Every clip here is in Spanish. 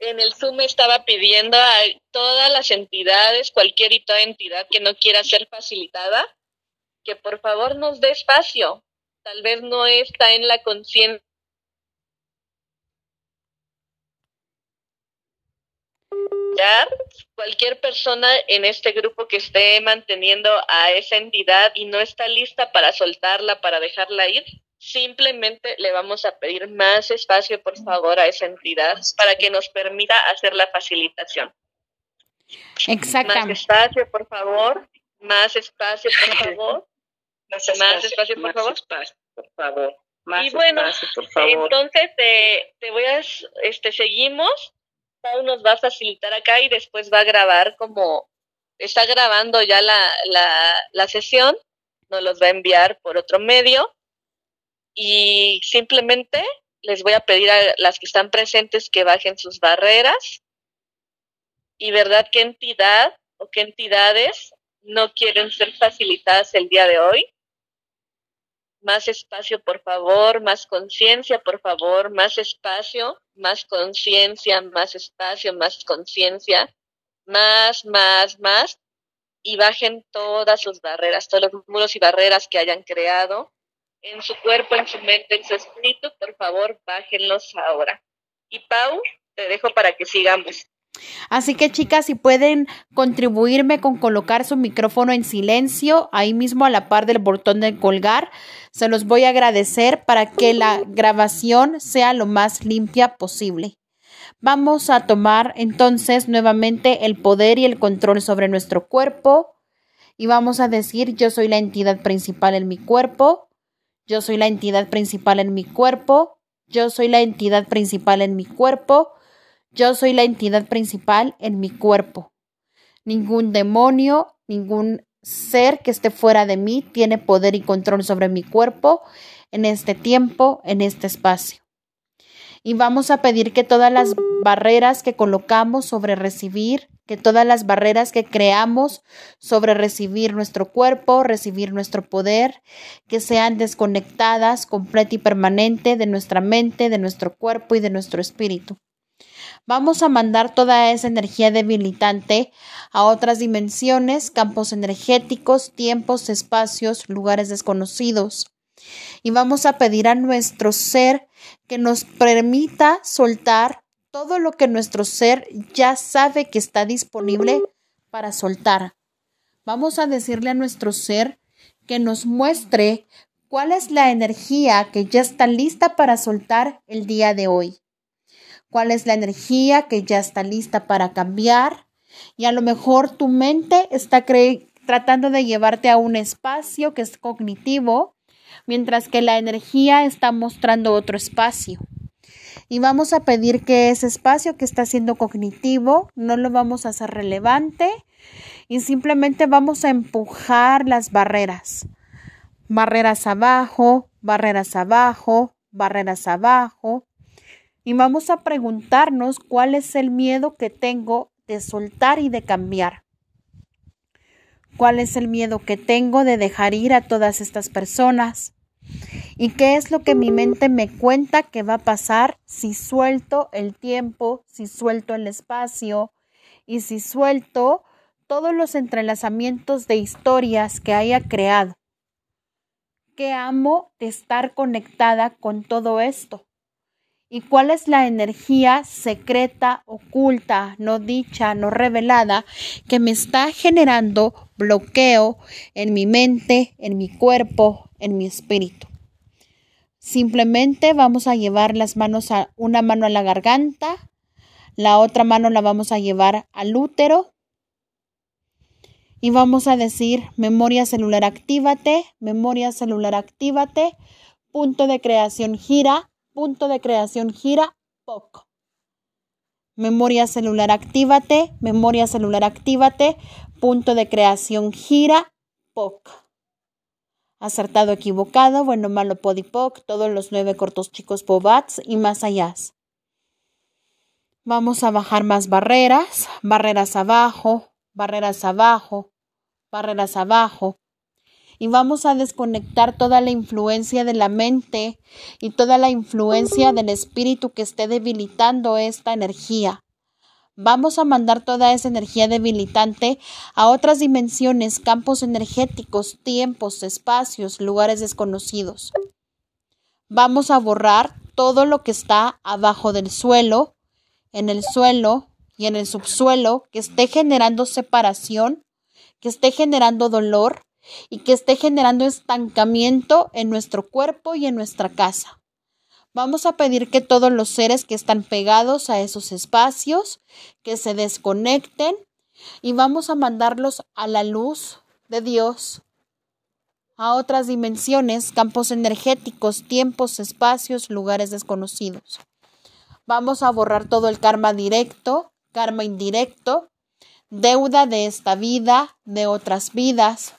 en el Zoom estaba pidiendo a todas las entidades, cualquier y toda entidad que no quiera ser facilitada, que por favor nos dé espacio. Tal vez no está en la conciencia. Cualquier persona en este grupo que esté manteniendo a esa entidad y no está lista para soltarla, para dejarla ir, Simplemente le vamos a pedir más espacio, por favor, a esa entidad para que nos permita hacer la facilitación. Exactamente. Más espacio, por favor. Más espacio, por favor. Más espacio, por favor. por favor. y bueno, entonces te, te voy a, este, seguimos. Pau nos va a facilitar acá y después va a grabar como está grabando ya la, la, la sesión, nos los va a enviar por otro medio y simplemente les voy a pedir a las que están presentes que bajen sus barreras. Y verdad qué entidad o qué entidades no quieren ser facilitadas el día de hoy. Más espacio, por favor, más conciencia, por favor, más espacio, más conciencia, más espacio, más conciencia, más, más, más, y bajen todas sus barreras, todos los muros y barreras que hayan creado en su cuerpo, en su mente, en su espíritu, por favor, bájenlos ahora. Y Pau, te dejo para que sigamos. Así que chicas, si pueden contribuirme con colocar su micrófono en silencio, ahí mismo a la par del botón de colgar, se los voy a agradecer para que la grabación sea lo más limpia posible. Vamos a tomar entonces nuevamente el poder y el control sobre nuestro cuerpo y vamos a decir yo soy la entidad principal en mi cuerpo, yo soy la entidad principal en mi cuerpo. Yo soy la entidad principal en mi cuerpo. Yo soy la entidad principal en mi cuerpo. Ningún demonio, ningún ser que esté fuera de mí tiene poder y control sobre mi cuerpo en este tiempo, en este espacio. Y vamos a pedir que todas las barreras que colocamos sobre recibir que todas las barreras que creamos sobre recibir nuestro cuerpo, recibir nuestro poder, que sean desconectadas completa y permanente de nuestra mente, de nuestro cuerpo y de nuestro espíritu. Vamos a mandar toda esa energía debilitante a otras dimensiones, campos energéticos, tiempos, espacios, lugares desconocidos. Y vamos a pedir a nuestro ser que nos permita soltar todo lo que nuestro ser ya sabe que está disponible para soltar. Vamos a decirle a nuestro ser que nos muestre cuál es la energía que ya está lista para soltar el día de hoy. Cuál es la energía que ya está lista para cambiar. Y a lo mejor tu mente está tratando de llevarte a un espacio que es cognitivo, mientras que la energía está mostrando otro espacio y vamos a pedir que ese espacio que está siendo cognitivo no lo vamos a hacer relevante y simplemente vamos a empujar las barreras. Barreras abajo, barreras abajo, barreras abajo. Y vamos a preguntarnos cuál es el miedo que tengo de soltar y de cambiar. ¿Cuál es el miedo que tengo de dejar ir a todas estas personas? ¿Y qué es lo que mi mente me cuenta que va a pasar si suelto el tiempo, si suelto el espacio y si suelto todos los entrelazamientos de historias que haya creado? ¿Qué amo de estar conectada con todo esto? ¿Y cuál es la energía secreta, oculta, no dicha, no revelada que me está generando bloqueo en mi mente, en mi cuerpo, en mi espíritu? Simplemente vamos a llevar las manos a una mano a la garganta, la otra mano la vamos a llevar al útero y vamos a decir memoria celular actívate, memoria celular actívate, punto de creación gira, punto de creación gira, POC. Memoria celular actívate, memoria celular actívate, punto de creación gira, POC acertado, equivocado, bueno, malo, podipoc, todos los nueve cortos chicos pobats y más allá. Vamos a bajar más barreras, barreras abajo, barreras abajo, barreras abajo. Y vamos a desconectar toda la influencia de la mente y toda la influencia del espíritu que esté debilitando esta energía. Vamos a mandar toda esa energía debilitante a otras dimensiones, campos energéticos, tiempos, espacios, lugares desconocidos. Vamos a borrar todo lo que está abajo del suelo, en el suelo y en el subsuelo, que esté generando separación, que esté generando dolor y que esté generando estancamiento en nuestro cuerpo y en nuestra casa. Vamos a pedir que todos los seres que están pegados a esos espacios, que se desconecten y vamos a mandarlos a la luz de Dios, a otras dimensiones, campos energéticos, tiempos, espacios, lugares desconocidos. Vamos a borrar todo el karma directo, karma indirecto, deuda de esta vida, de otras vidas,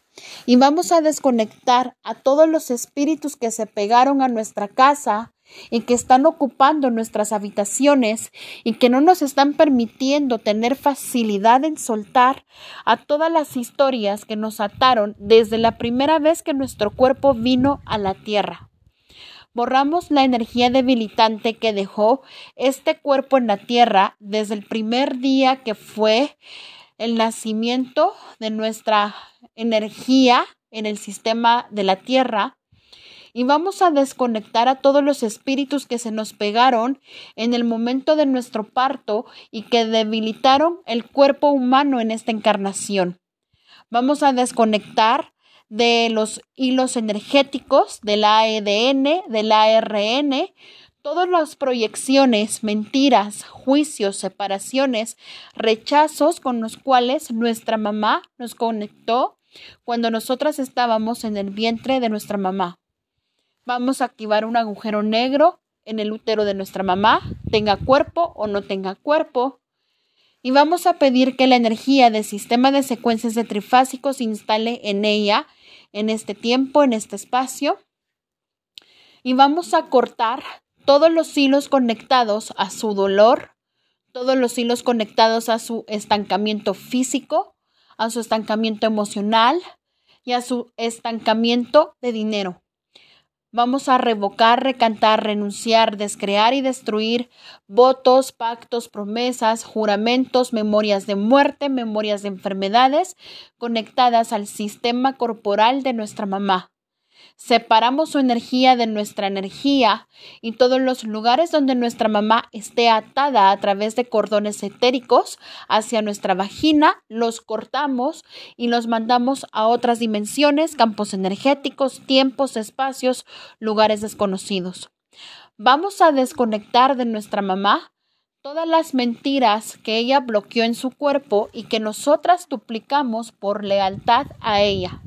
y vamos a desconectar a todos los espíritus que se pegaron a nuestra casa y que están ocupando nuestras habitaciones y que no nos están permitiendo tener facilidad en soltar a todas las historias que nos ataron desde la primera vez que nuestro cuerpo vino a la tierra. Borramos la energía debilitante que dejó este cuerpo en la tierra desde el primer día que fue el nacimiento de nuestra energía en el sistema de la tierra y vamos a desconectar a todos los espíritus que se nos pegaron en el momento de nuestro parto y que debilitaron el cuerpo humano en esta encarnación. Vamos a desconectar de los hilos energéticos del AEDN, del ARN, todas las proyecciones, mentiras, juicios, separaciones, rechazos con los cuales nuestra mamá nos conectó cuando nosotras estábamos en el vientre de nuestra mamá. Vamos a activar un agujero negro en el útero de nuestra mamá, tenga cuerpo o no tenga cuerpo. Y vamos a pedir que la energía del sistema de secuencias de trifásicos se instale en ella, en este tiempo, en este espacio. Y vamos a cortar todos los hilos conectados a su dolor, todos los hilos conectados a su estancamiento físico, a su estancamiento emocional y a su estancamiento de dinero. Vamos a revocar, recantar, renunciar, descrear y destruir votos, pactos, promesas, juramentos, memorias de muerte, memorias de enfermedades conectadas al sistema corporal de nuestra mamá. Separamos su energía de nuestra energía y todos los lugares donde nuestra mamá esté atada a través de cordones etéricos hacia nuestra vagina, los cortamos y los mandamos a otras dimensiones, campos energéticos, tiempos, espacios, lugares desconocidos. Vamos a desconectar de nuestra mamá todas las mentiras que ella bloqueó en su cuerpo y que nosotras duplicamos por lealtad a ella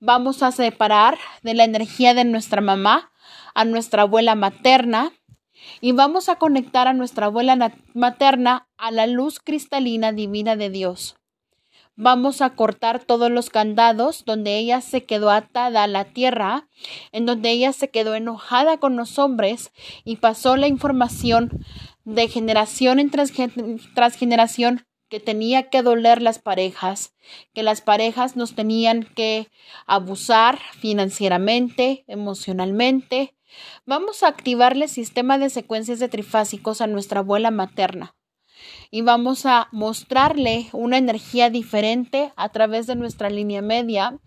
vamos a separar de la energía de nuestra mamá a nuestra abuela materna y vamos a conectar a nuestra abuela materna a la luz cristalina divina de Dios. Vamos a cortar todos los candados donde ella se quedó atada a la tierra, en donde ella se quedó enojada con los hombres y pasó la información de generación en tras, tras generación que tenía que doler las parejas, que las parejas nos tenían que abusar financieramente, emocionalmente. Vamos a activarle sistema de secuencias de trifásicos a nuestra abuela materna y vamos a mostrarle una energía diferente a través de nuestra línea media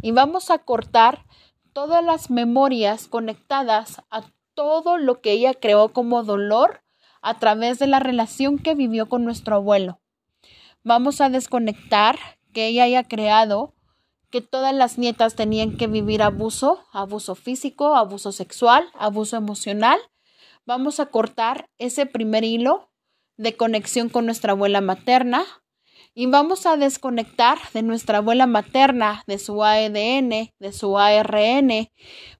y vamos a cortar todas las memorias conectadas a todo lo que ella creó como dolor a través de la relación que vivió con nuestro abuelo. Vamos a desconectar que ella haya creado que todas las nietas tenían que vivir abuso, abuso físico, abuso sexual, abuso emocional. Vamos a cortar ese primer hilo de conexión con nuestra abuela materna y vamos a desconectar de nuestra abuela materna, de su AEDN, de su ARN.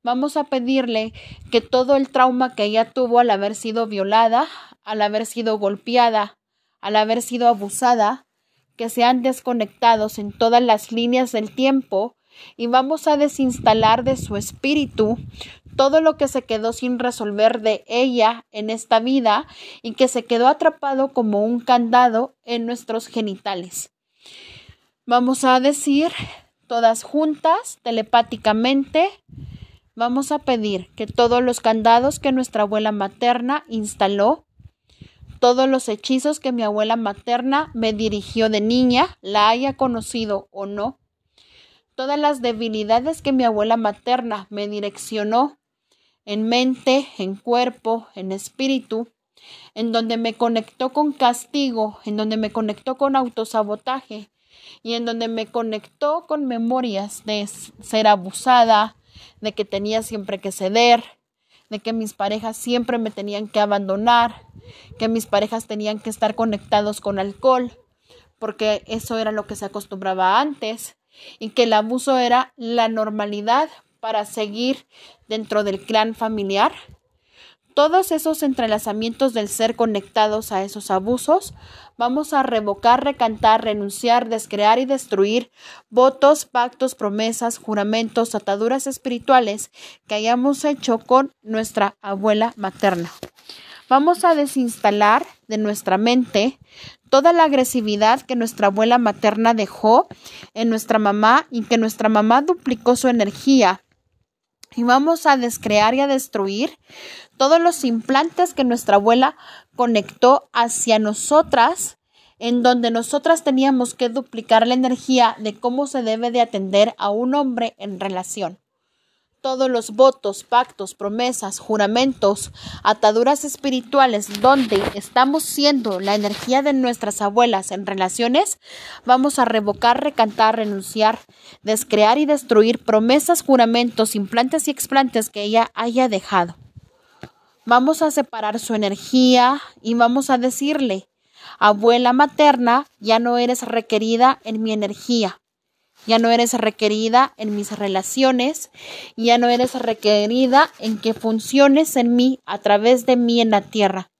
Vamos a pedirle que todo el trauma que ella tuvo al haber sido violada, al haber sido golpeada, al haber sido abusada, que sean desconectados en todas las líneas del tiempo y vamos a desinstalar de su espíritu todo lo que se quedó sin resolver de ella en esta vida y que se quedó atrapado como un candado en nuestros genitales. Vamos a decir todas juntas, telepáticamente, vamos a pedir que todos los candados que nuestra abuela materna instaló todos los hechizos que mi abuela materna me dirigió de niña, la haya conocido o no, todas las debilidades que mi abuela materna me direccionó en mente, en cuerpo, en espíritu, en donde me conectó con castigo, en donde me conectó con autosabotaje y en donde me conectó con memorias de ser abusada, de que tenía siempre que ceder, de que mis parejas siempre me tenían que abandonar, que mis parejas tenían que estar conectados con alcohol, porque eso era lo que se acostumbraba antes, y que el abuso era la normalidad para seguir dentro del clan familiar. Todos esos entrelazamientos del ser conectados a esos abusos, vamos a revocar, recantar, renunciar, descrear y destruir votos, pactos, promesas, juramentos, ataduras espirituales que hayamos hecho con nuestra abuela materna. Vamos a desinstalar de nuestra mente toda la agresividad que nuestra abuela materna dejó en nuestra mamá y que nuestra mamá duplicó su energía. Y vamos a descrear y a destruir todos los implantes que nuestra abuela conectó hacia nosotras, en donde nosotras teníamos que duplicar la energía de cómo se debe de atender a un hombre en relación todos los votos, pactos, promesas, juramentos, ataduras espirituales donde estamos siendo la energía de nuestras abuelas en relaciones, vamos a revocar, recantar, renunciar, descrear y destruir promesas, juramentos, implantes y explantes que ella haya dejado. Vamos a separar su energía y vamos a decirle, abuela materna, ya no eres requerida en mi energía ya no eres requerida en mis relaciones, ya no eres requerida en que funciones en mí a través de mí en la tierra.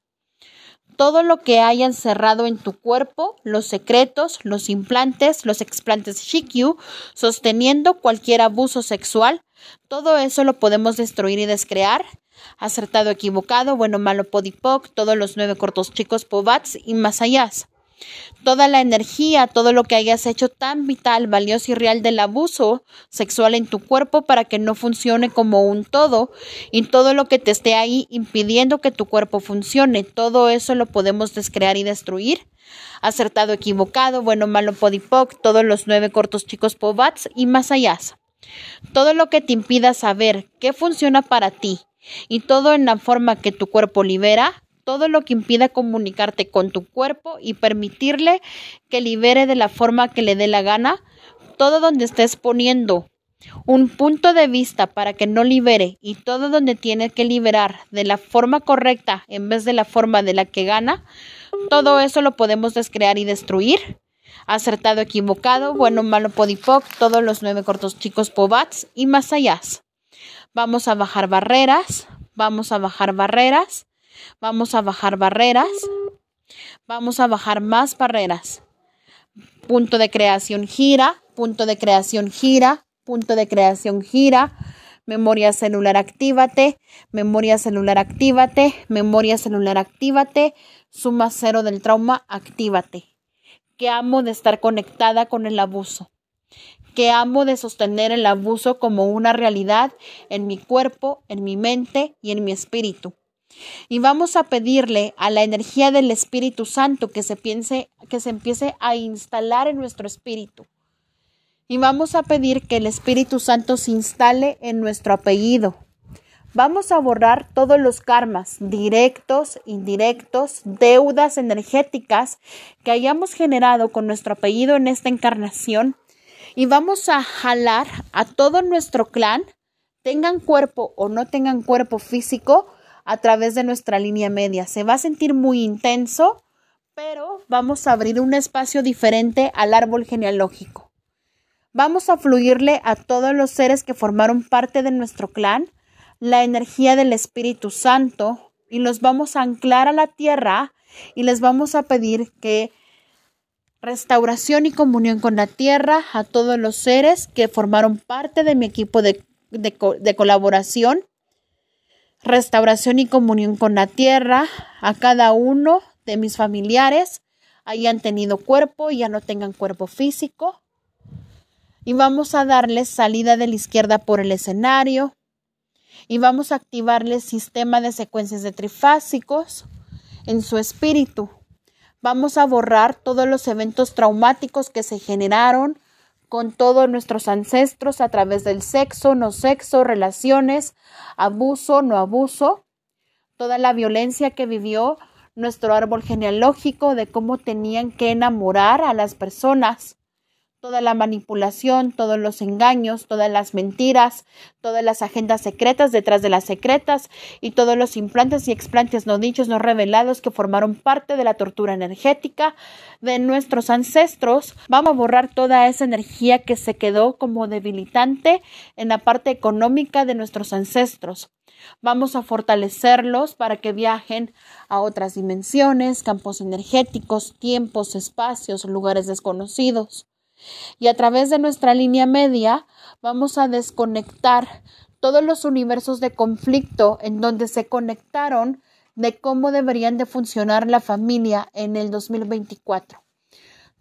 Todo lo que haya encerrado en tu cuerpo, los secretos, los implantes, los explantes Shikyu, sosteniendo cualquier abuso sexual, todo eso lo podemos destruir y descrear. Acertado, equivocado, bueno, malo, podipoc, todos los nueve cortos chicos, pobats y más allá toda la energía, todo lo que hayas hecho tan vital, valioso y real del abuso sexual en tu cuerpo para que no funcione como un todo y todo lo que te esté ahí impidiendo que tu cuerpo funcione, todo eso lo podemos descrear y destruir. Acertado, equivocado, bueno, malo, podipoc, todos los nueve cortos chicos pobats y más allá. Todo lo que te impida saber qué funciona para ti y todo en la forma que tu cuerpo libera, todo lo que impida comunicarte con tu cuerpo y permitirle que libere de la forma que le dé la gana, todo donde estés poniendo un punto de vista para que no libere y todo donde tiene que liberar de la forma correcta en vez de la forma de la que gana, todo eso lo podemos descrear y destruir. Acertado, equivocado, bueno, malo, podipoc, todos los nueve cortos chicos pobats y más allá. Vamos a bajar barreras, vamos a bajar barreras, Vamos a bajar barreras. Vamos a bajar más barreras. Punto de creación gira, punto de creación gira, punto de creación gira. Memoria celular actívate, memoria celular actívate, memoria celular actívate, suma cero del trauma actívate. Que amo de estar conectada con el abuso que amo de sostener el abuso como una realidad en mi cuerpo, en mi mente y en mi espíritu. Y vamos a pedirle a la energía del Espíritu Santo que se piense, que se empiece a instalar en nuestro espíritu. Y vamos a pedir que el Espíritu Santo se instale en nuestro apellido. Vamos a borrar todos los karmas, directos, indirectos, deudas energéticas que hayamos generado con nuestro apellido en esta encarnación. Y vamos a jalar a todo nuestro clan, tengan cuerpo o no tengan cuerpo físico, a través de nuestra línea media. Se va a sentir muy intenso, pero vamos a abrir un espacio diferente al árbol genealógico. Vamos a fluirle a todos los seres que formaron parte de nuestro clan la energía del Espíritu Santo y los vamos a anclar a la tierra y les vamos a pedir que restauración y comunión con la tierra a todos los seres que formaron parte de mi equipo de, de colaboración restauración y comunión con la tierra, a cada uno de mis familiares hayan tenido cuerpo y ya no tengan cuerpo físico. Y vamos a darles salida de la izquierda por el escenario. Y vamos a activarles sistema de secuencias de trifásicos. en su espíritu. Vamos a borrar todos los eventos traumáticos que se generaron con todos nuestros ancestros a través del sexo, no sexo, relaciones, abuso, no abuso, toda la violencia que vivió nuestro árbol genealógico de cómo tenían que enamorar a las personas toda la manipulación, todos los engaños, todas las mentiras, todas las agendas secretas detrás de las secretas y todos los implantes y explantes no dichos, no revelados que formaron parte de la tortura energética de nuestros ancestros. Vamos a borrar toda esa energía que se quedó como debilitante en la parte económica de nuestros ancestros. Vamos a fortalecerlos para que viajen a otras dimensiones, campos energéticos, tiempos, espacios, lugares desconocidos. Y a través de nuestra línea media vamos a desconectar todos los universos de conflicto en donde se conectaron de cómo deberían de funcionar la familia en el 2024.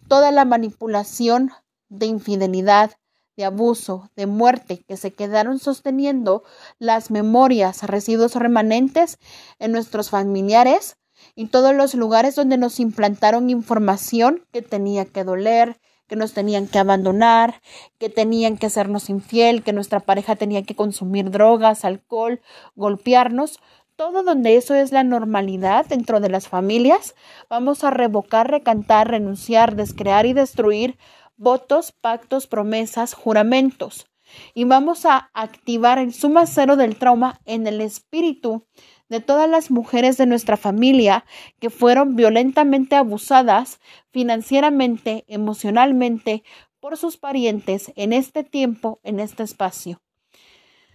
Toda la manipulación de infidelidad, de abuso, de muerte que se quedaron sosteniendo las memorias, residuos remanentes en nuestros familiares y todos los lugares donde nos implantaron información que tenía que doler, que nos tenían que abandonar, que tenían que hacernos infiel, que nuestra pareja tenía que consumir drogas, alcohol, golpearnos, todo donde eso es la normalidad dentro de las familias, vamos a revocar, recantar, renunciar, descrear y destruir votos, pactos, promesas, juramentos. Y vamos a activar el suma cero del trauma en el espíritu de todas las mujeres de nuestra familia que fueron violentamente abusadas financieramente, emocionalmente por sus parientes en este tiempo, en este espacio.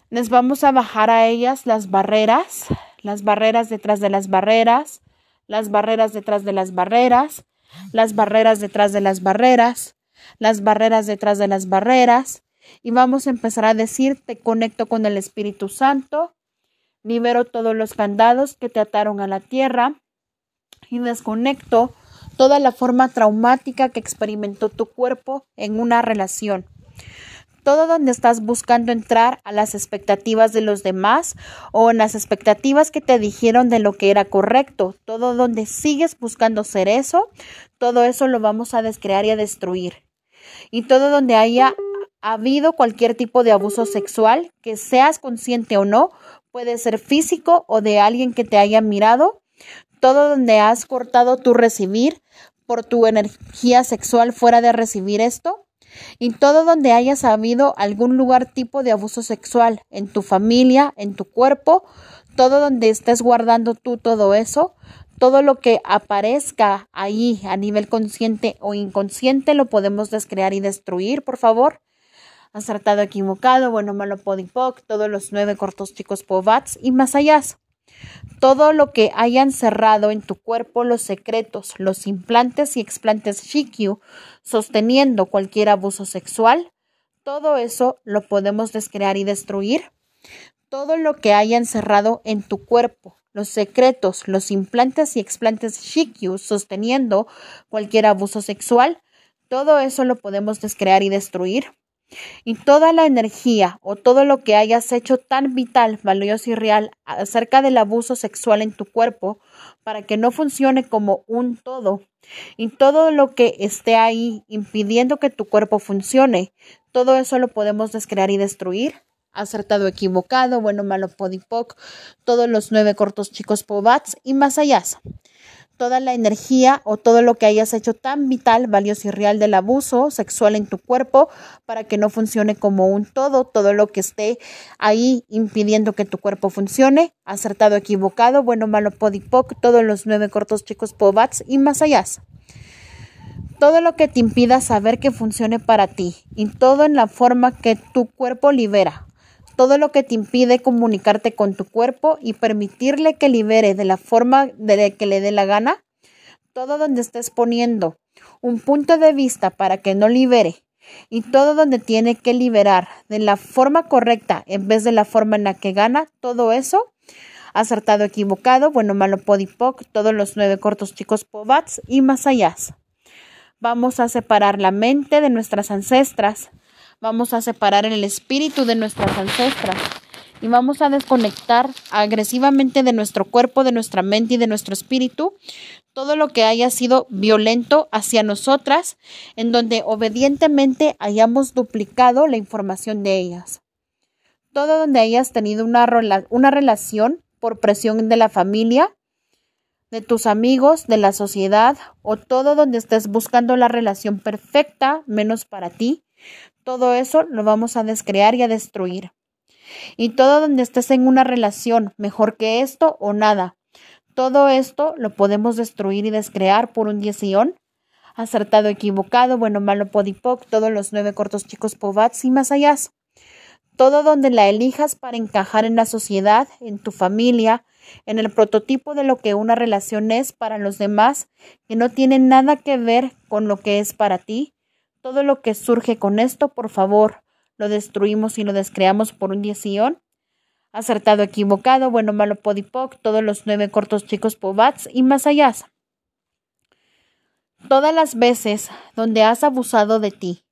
Les vamos a bajar a ellas las barreras, las barreras detrás de las barreras, las barreras detrás de las barreras, las barreras detrás de las barreras, las barreras detrás de las barreras, y vamos a empezar a decir, te conecto con el Espíritu Santo, libero todos los candados que te ataron a la tierra y desconecto toda la forma traumática que experimentó tu cuerpo en una relación. Todo donde estás buscando entrar a las expectativas de los demás o en las expectativas que te dijeron de lo que era correcto. Todo donde sigues buscando ser eso, todo eso lo vamos a descrear y a destruir. Y todo donde haya habido cualquier tipo de abuso sexual, que seas consciente o no, puede ser físico o de alguien que te haya mirado, todo donde has cortado tu recibir por tu energía sexual fuera de recibir esto, y todo donde hayas habido algún lugar tipo de abuso sexual en tu familia, en tu cuerpo, todo donde estés guardando tú todo eso, todo lo que aparezca ahí a nivel consciente o inconsciente lo podemos descrear y destruir, por favor acertado, equivocado, bueno, malo, podipoc, todos los nueve cortos chicos povats y más allá. Todo lo que hayan cerrado en tu cuerpo, los secretos, los implantes y explantes Shikyu, sosteniendo cualquier abuso sexual, todo eso lo podemos descrear y destruir. Todo lo que haya encerrado en tu cuerpo, los secretos, los implantes y explantes Shikyu, sosteniendo cualquier abuso sexual, todo eso lo podemos descrear y destruir. Y toda la energía o todo lo que hayas hecho tan vital, valioso y real acerca del abuso sexual en tu cuerpo para que no funcione como un todo. Y todo lo que esté ahí impidiendo que tu cuerpo funcione, todo eso lo podemos descrear y destruir. Acertado, equivocado, bueno, malo, podipoc, todos los nueve cortos chicos pobats y más allá toda la energía o todo lo que hayas hecho tan vital, valioso y real del abuso sexual en tu cuerpo para que no funcione como un todo, todo lo que esté ahí impidiendo que tu cuerpo funcione, acertado, equivocado, bueno, malo, podipoc, todos los nueve cortos chicos pobats y más allá. Todo lo que te impida saber que funcione para ti y todo en la forma que tu cuerpo libera, todo lo que te impide comunicarte con tu cuerpo y permitirle que libere de la forma de que le dé la gana, todo donde estés poniendo un punto de vista para que no libere y todo donde tiene que liberar de la forma correcta en vez de la forma en la que gana, todo eso, acertado, equivocado, bueno, malo, podipoc, todos los nueve cortos chicos pobats y más allá. Vamos a separar la mente de nuestras ancestras, Vamos a separar el espíritu de nuestras ancestras y vamos a desconectar agresivamente de nuestro cuerpo, de nuestra mente y de nuestro espíritu todo lo que haya sido violento hacia nosotras, en donde obedientemente hayamos duplicado la información de ellas. Todo donde hayas tenido una, una relación por presión de la familia, de tus amigos, de la sociedad, o todo donde estés buscando la relación perfecta, menos para ti, todo eso lo vamos a descrear y a destruir. Y todo donde estés en una relación mejor que esto o nada, todo esto lo podemos destruir y descrear por un dieción. Acertado, equivocado, bueno, malo, podipoc, todos los nueve cortos chicos povats y más allá. Todo donde la elijas para encajar en la sociedad, en tu familia, en el prototipo de lo que una relación es para los demás, que no tiene nada que ver con lo que es para ti. Todo lo que surge con esto, por favor, lo destruimos y lo descreamos por un dieción acertado, equivocado, bueno, malo, podipoc, todos los nueve cortos chicos pobats y más allá. Todas las veces donde has abusado de ti,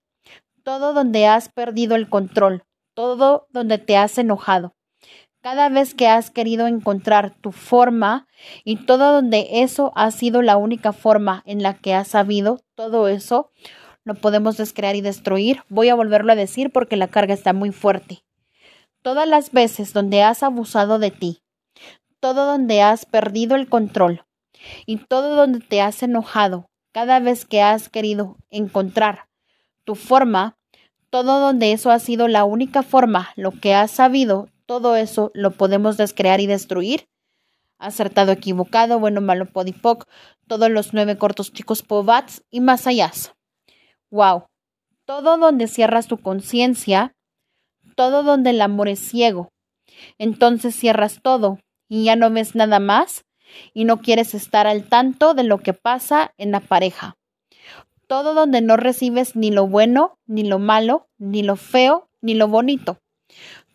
todo donde has perdido el control, todo donde te has enojado, cada vez que has querido encontrar tu forma y todo donde eso ha sido la única forma en la que has sabido, todo eso lo podemos descrear y destruir. Voy a volverlo a decir porque la carga está muy fuerte todas las veces donde has abusado de ti, todo donde has perdido el control y todo donde te has enojado, cada vez que has querido encontrar tu forma, todo donde eso ha sido la única forma, lo que has sabido, todo eso lo podemos descrear y destruir. Acertado, equivocado, bueno, malo, podipoc, todos los nueve cortos chicos povats y más allá. Wow. Todo donde cierras tu conciencia, todo donde el amor es ciego. Entonces cierras todo y ya no ves nada más y no quieres estar al tanto de lo que pasa en la pareja. Todo donde no recibes ni lo bueno, ni lo malo, ni lo feo, ni lo bonito.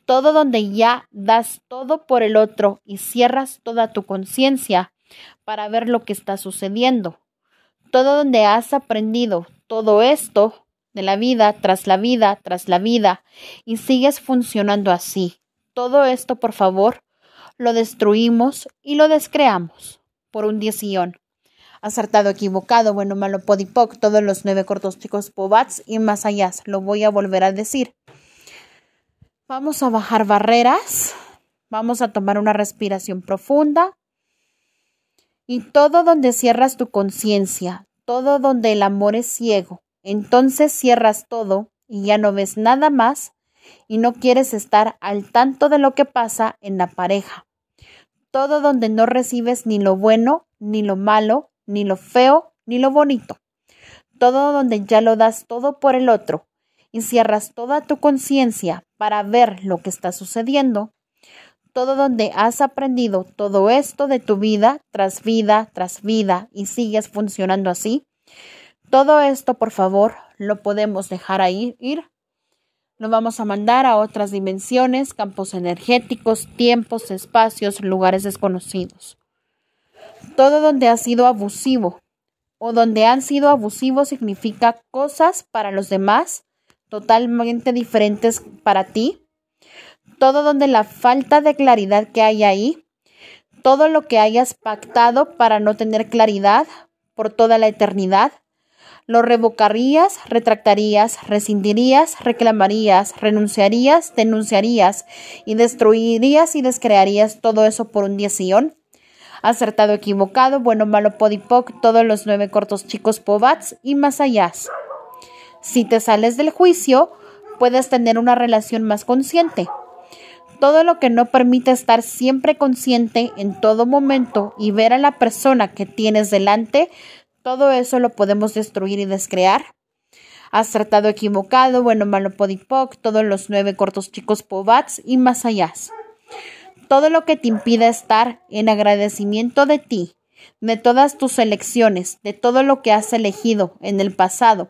Todo donde ya das todo por el otro y cierras toda tu conciencia para ver lo que está sucediendo. Todo donde has aprendido todo esto de la vida tras la vida tras la vida y sigues funcionando así. Todo esto, por favor, lo destruimos y lo descreamos por un diezillón. Acertado, equivocado, bueno, malo, podipoc, todos los nueve cortos chicos pobats y más allá. Lo voy a volver a decir. Vamos a bajar barreras. Vamos a tomar una respiración profunda. Y todo donde cierras tu conciencia, todo donde el amor es ciego, entonces cierras todo y ya no ves nada más y no quieres estar al tanto de lo que pasa en la pareja. Todo donde no recibes ni lo bueno, ni lo malo, ni lo feo, ni lo bonito. Todo donde ya lo das todo por el otro y cierras toda tu conciencia para ver lo que está sucediendo. Todo donde has aprendido todo esto de tu vida tras vida tras vida y sigues funcionando así, todo esto, por favor, lo podemos dejar ahí ir. Lo vamos a mandar a otras dimensiones, campos energéticos, tiempos, espacios, lugares desconocidos. Todo donde ha sido abusivo o donde han sido abusivos significa cosas para los demás totalmente diferentes para ti. Todo donde la falta de claridad que hay ahí, todo lo que hayas pactado para no tener claridad por toda la eternidad, lo revocarías, retractarías, rescindirías, reclamarías, renunciarías, denunciarías y destruirías y descrearías todo eso por un día Acertado, equivocado, bueno, malo, podipoc, todos los nueve cortos chicos pobats y más allá. Si te sales del juicio, puedes tener una relación más consciente. Todo lo que no permite estar siempre consciente en todo momento y ver a la persona que tienes delante todo eso lo podemos destruir y descrear. Has tratado equivocado, bueno, malo, podipoc, todos los nueve cortos chicos pobats y más allá. Todo lo que te impida estar en agradecimiento de ti, de todas tus elecciones, de todo lo que has elegido en el pasado,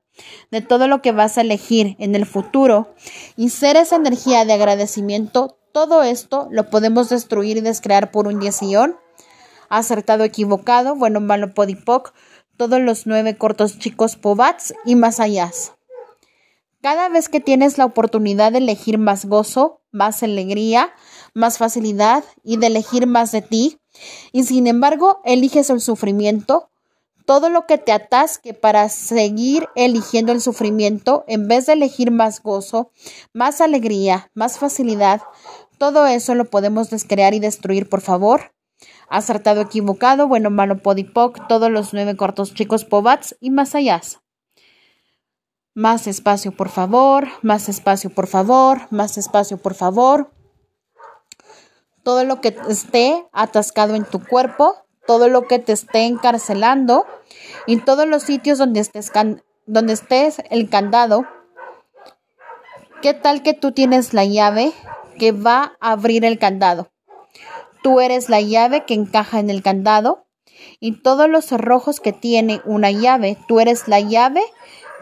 de todo lo que vas a elegir en el futuro, y ser esa energía de agradecimiento, todo esto lo podemos destruir y descrear por un diezillón. Acertado, equivocado, bueno, malo, podipoc, todos los nueve cortos chicos Pobats y más allá. Cada vez que tienes la oportunidad de elegir más gozo, más alegría, más facilidad y de elegir más de ti, y sin embargo eliges el sufrimiento, todo lo que te atasque para seguir eligiendo el sufrimiento en vez de elegir más gozo, más alegría, más facilidad, todo eso lo podemos descrear y destruir, por favor. Acertado, equivocado, bueno, malo, podipoc, todos los nueve cortos chicos pobats y más allá. Más espacio, por favor, más espacio, por favor, más espacio, por favor. Todo lo que esté atascado en tu cuerpo, todo lo que te esté encarcelando y todos los sitios donde estés, donde estés el candado. ¿Qué tal que tú tienes la llave que va a abrir el candado? Tú eres la llave que encaja en el candado y todos los cerrojos que tiene una llave, tú eres la llave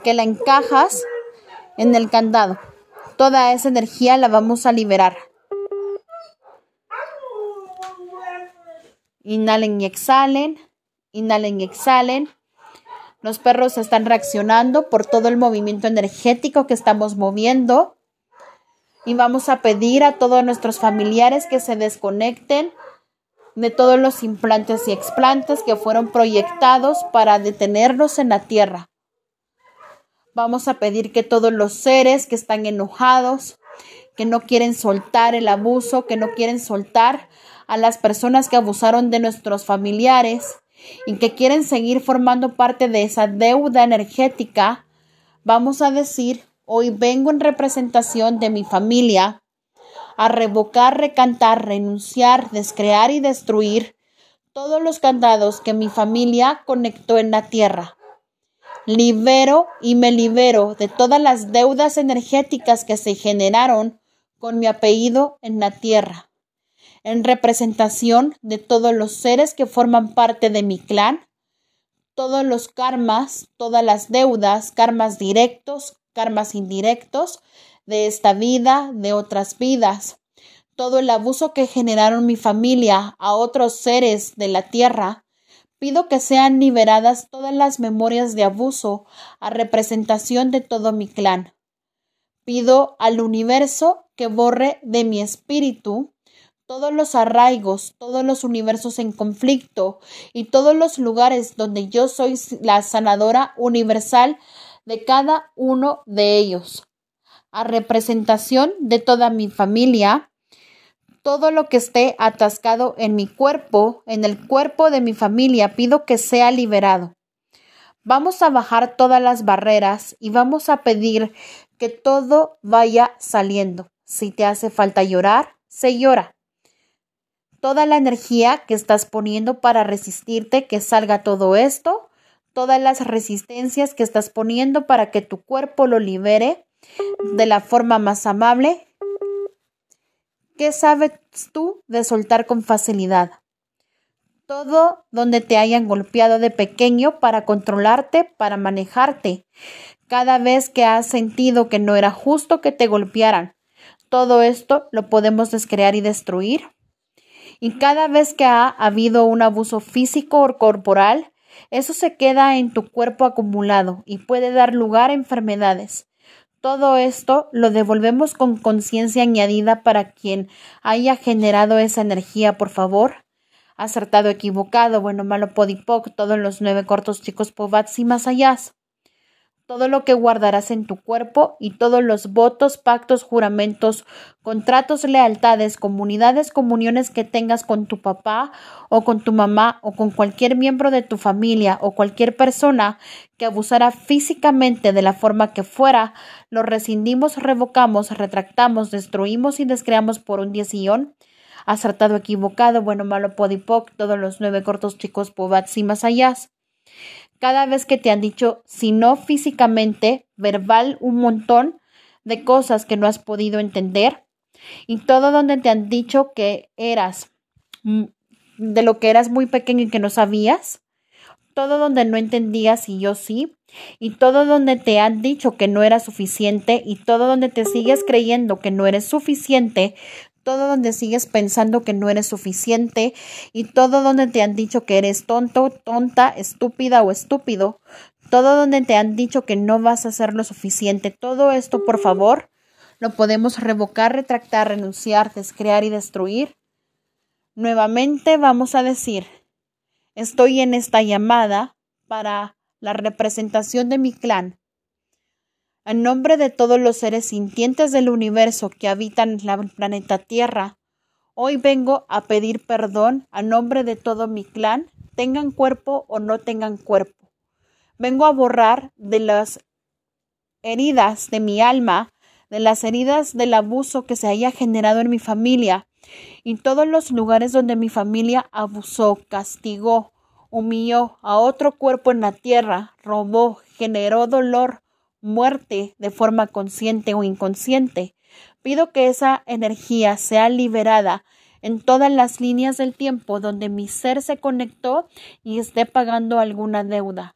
que la encajas en el candado. Toda esa energía la vamos a liberar. Inhalen y exhalen, inhalen y exhalen. Los perros están reaccionando por todo el movimiento energético que estamos moviendo. Y vamos a pedir a todos nuestros familiares que se desconecten de todos los implantes y explantes que fueron proyectados para detenernos en la tierra. Vamos a pedir que todos los seres que están enojados, que no quieren soltar el abuso, que no quieren soltar a las personas que abusaron de nuestros familiares y que quieren seguir formando parte de esa deuda energética, vamos a decir, hoy vengo en representación de mi familia a revocar, recantar, renunciar, descrear y destruir todos los candados que mi familia conectó en la tierra. Libero y me libero de todas las deudas energéticas que se generaron con mi apellido en la tierra en representación de todos los seres que forman parte de mi clan, todos los karmas, todas las deudas, karmas directos, karmas indirectos de esta vida, de otras vidas, todo el abuso que generaron mi familia a otros seres de la tierra, pido que sean liberadas todas las memorias de abuso a representación de todo mi clan. Pido al universo que borre de mi espíritu todos los arraigos, todos los universos en conflicto y todos los lugares donde yo soy la sanadora universal de cada uno de ellos. A representación de toda mi familia, todo lo que esté atascado en mi cuerpo, en el cuerpo de mi familia, pido que sea liberado. Vamos a bajar todas las barreras y vamos a pedir que todo vaya saliendo. Si te hace falta llorar, se llora toda la energía que estás poniendo para resistirte que salga todo esto, todas las resistencias que estás poniendo para que tu cuerpo lo libere de la forma más amable. ¿Qué sabes tú de soltar con facilidad? Todo donde te hayan golpeado de pequeño para controlarte, para manejarte. Cada vez que has sentido que no era justo que te golpearan. Todo esto lo podemos descrear y destruir y cada vez que ha habido un abuso físico o corporal, eso se queda en tu cuerpo acumulado y puede dar lugar a enfermedades. Todo esto lo devolvemos con conciencia añadida para quien haya generado esa energía, por favor. Acertado, equivocado, bueno, malo, podipoc, todos los nueve cortos chicos povats y más allá todo lo que guardarás en tu cuerpo y todos los votos, pactos, juramentos, contratos, lealtades, comunidades, comuniones que tengas con tu papá o con tu mamá o con cualquier miembro de tu familia o cualquier persona que abusara físicamente de la forma que fuera, lo rescindimos, revocamos, retractamos, destruimos y descreamos por un diezillón acertado, equivocado, bueno, malo, podipoc, todos los nueve cortos chicos, pobats y más allá cada vez que te han dicho, si no físicamente, verbal, un montón de cosas que no has podido entender y todo donde te han dicho que eras mm, de lo que eras muy pequeño y que no sabías, todo donde no entendías y yo sí, y todo donde te han dicho que no era suficiente y todo donde te sigues creyendo que no eres suficiente, todo donde sigues pensando que no eres suficiente y todo donde te han dicho que eres tonto, tonta, estúpida o estúpido, todo donde te han dicho que no vas a hacer lo suficiente, todo esto, por favor, lo podemos revocar, retractar, renunciar, descrear y destruir. Nuevamente vamos a decir, estoy en esta llamada para la representación de mi clan. En nombre de todos los seres sintientes del universo que habitan en el planeta Tierra, hoy vengo a pedir perdón a nombre de todo mi clan, tengan cuerpo o no tengan cuerpo. Vengo a borrar de las heridas de mi alma, de las heridas del abuso que se haya generado en mi familia y todos los lugares donde mi familia abusó, castigó, humilló a otro cuerpo en la tierra, robó, generó dolor, muerte de forma consciente o inconsciente. Pido que esa energía sea liberada en todas las líneas del tiempo donde mi ser se conectó y esté pagando alguna deuda.